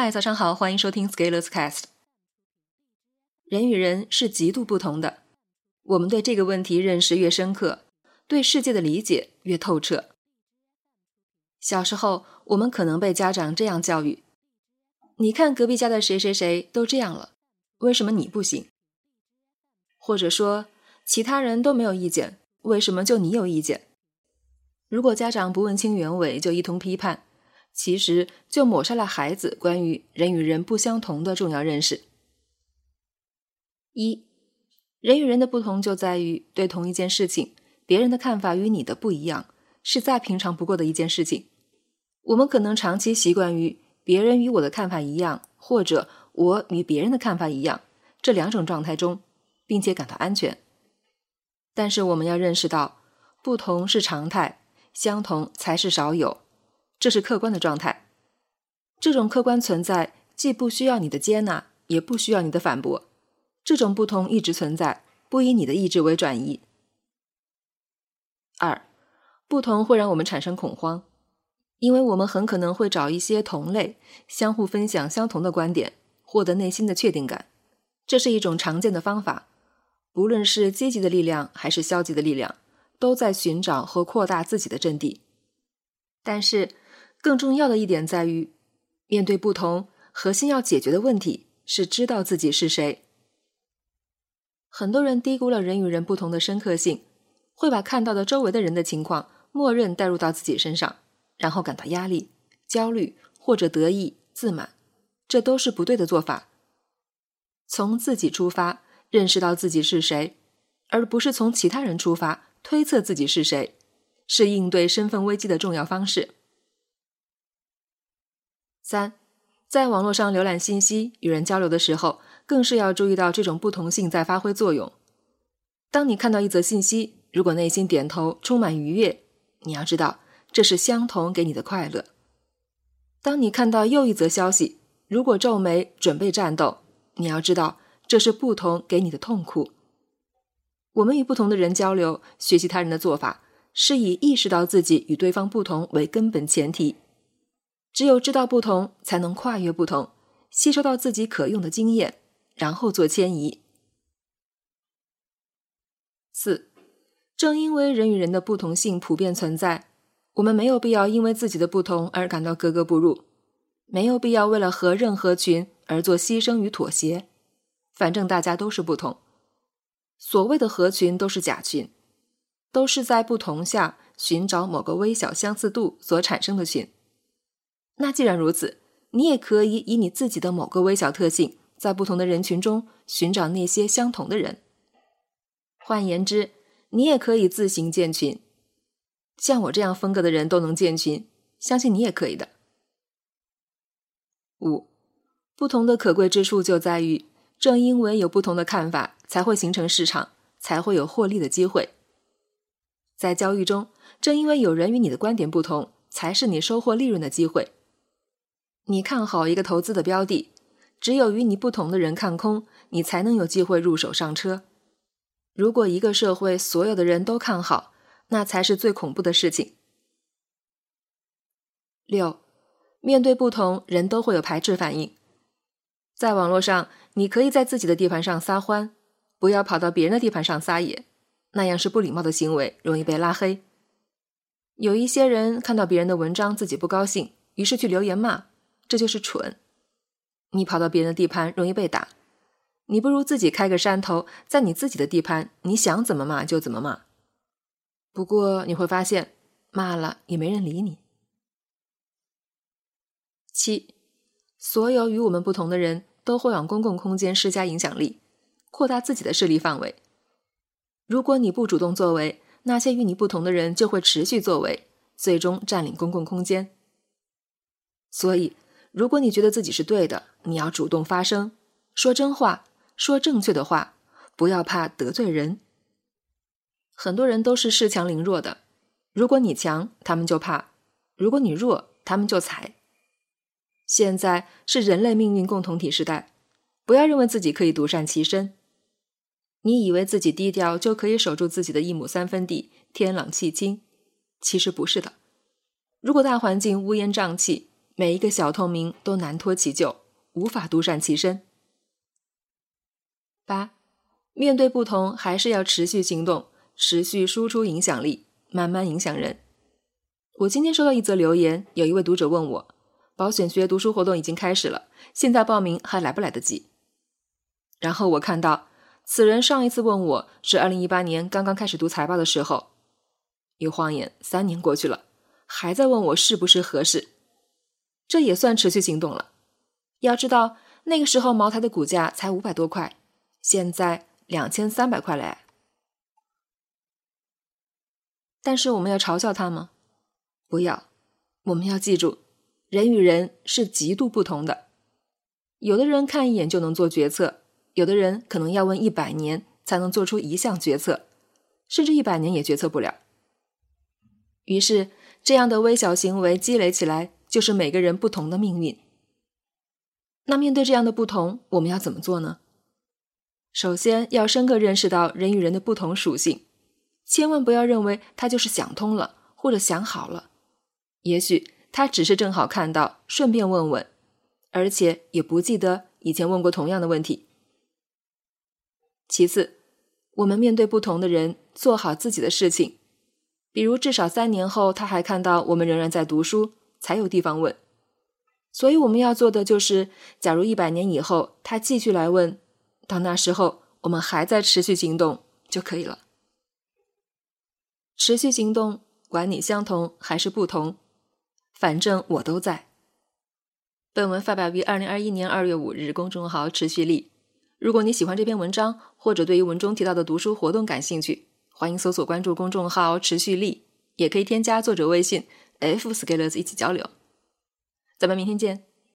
嗨，早上好，欢迎收听 Scalers Cast。人与人是极度不同的，我们对这个问题认识越深刻，对世界的理解越透彻。小时候，我们可能被家长这样教育：“你看隔壁家的谁谁谁都这样了，为什么你不行？”或者说，其他人都没有意见，为什么就你有意见？如果家长不问清原委就一通批判。其实就抹杀了孩子关于人与人不相同的重要认识。一，人与人的不同就在于对同一件事情，别人的看法与你的不一样，是再平常不过的一件事情。我们可能长期习惯于别人与我的看法一样，或者我与别人的看法一样这两种状态中，并且感到安全。但是我们要认识到，不同是常态，相同才是少有。这是客观的状态，这种客观存在既不需要你的接纳，也不需要你的反驳。这种不同一直存在，不以你的意志为转移。二，不同会让我们产生恐慌，因为我们很可能会找一些同类，相互分享相同的观点，获得内心的确定感。这是一种常见的方法，不论是积极的力量还是消极的力量，都在寻找和扩大自己的阵地。但是。更重要的一点在于，面对不同，核心要解决的问题是知道自己是谁。很多人低估了人与人不同的深刻性，会把看到的周围的人的情况默认带入到自己身上，然后感到压力、焦虑或者得意、自满，这都是不对的做法。从自己出发，认识到自己是谁，而不是从其他人出发推测自己是谁，是应对身份危机的重要方式。三，在网络上浏览信息、与人交流的时候，更是要注意到这种不同性在发挥作用。当你看到一则信息，如果内心点头，充满愉悦，你要知道这是相同给你的快乐；当你看到又一则消息，如果皱眉，准备战斗，你要知道这是不同给你的痛苦。我们与不同的人交流，学习他人的做法，是以意识到自己与对方不同为根本前提。只有知道不同，才能跨越不同，吸收到自己可用的经验，然后做迁移。四，正因为人与人的不同性普遍存在，我们没有必要因为自己的不同而感到格格不入，没有必要为了合任何群而做牺牲与妥协。反正大家都是不同，所谓的合群都是假群，都是在不同下寻找某个微小相似度所产生的群。那既然如此，你也可以以你自己的某个微小特性，在不同的人群中寻找那些相同的人。换言之，你也可以自行建群。像我这样风格的人都能建群，相信你也可以的。五，不同的可贵之处就在于，正因为有不同的看法，才会形成市场，才会有获利的机会。在交易中，正因为有人与你的观点不同，才是你收获利润的机会。你看好一个投资的标的，只有与你不同的人看空，你才能有机会入手上车。如果一个社会所有的人都看好，那才是最恐怖的事情。六，面对不同人都会有排斥反应。在网络上，你可以在自己的地盘上撒欢，不要跑到别人的地盘上撒野，那样是不礼貌的行为，容易被拉黑。有一些人看到别人的文章，自己不高兴，于是去留言骂。这就是蠢！你跑到别人的地盘容易被打，你不如自己开个山头，在你自己的地盘，你想怎么骂就怎么骂。不过你会发现，骂了也没人理你。七，所有与我们不同的人都会往公共空间施加影响力，扩大自己的势力范围。如果你不主动作为，那些与你不同的人就会持续作为，最终占领公共空间。所以。如果你觉得自己是对的，你要主动发声，说真话，说正确的话，不要怕得罪人。很多人都是恃强凌弱的，如果你强，他们就怕；如果你弱，他们就踩。现在是人类命运共同体时代，不要认为自己可以独善其身。你以为自己低调就可以守住自己的一亩三分地，天朗气清，其实不是的。如果大环境乌烟瘴气，每一个小透明都难脱其咎，无法独善其身。八，面对不同，还是要持续行动，持续输出影响力，慢慢影响人。我今天收到一则留言，有一位读者问我，保险学读书活动已经开始了，现在报名还来不来得及？然后我看到，此人上一次问我是二零一八年刚刚开始读财报的时候，一晃眼三年过去了，还在问我是不是合适。这也算持续行动了。要知道，那个时候茅台的股价才五百多块，现在两千三百块嘞。但是我们要嘲笑他吗？不要。我们要记住，人与人是极度不同的。有的人看一眼就能做决策，有的人可能要问一百年才能做出一项决策，甚至一百年也决策不了。于是，这样的微小行为积累起来。就是每个人不同的命运。那面对这样的不同，我们要怎么做呢？首先要深刻认识到人与人的不同属性，千万不要认为他就是想通了或者想好了，也许他只是正好看到，顺便问问，而且也不记得以前问过同样的问题。其次，我们面对不同的人，做好自己的事情，比如至少三年后他还看到我们仍然在读书。才有地方问，所以我们要做的就是，假如一百年以后他继续来问，到那时候我们还在持续行动就可以了。持续行动，管你相同还是不同，反正我都在。本文发表于二零二一年二月五日，公众号持续力。如果你喜欢这篇文章，或者对于文中提到的读书活动感兴趣，欢迎搜索关注公众号持续力，也可以添加作者微信。F 是跟乐子一起交流，咱们明天见。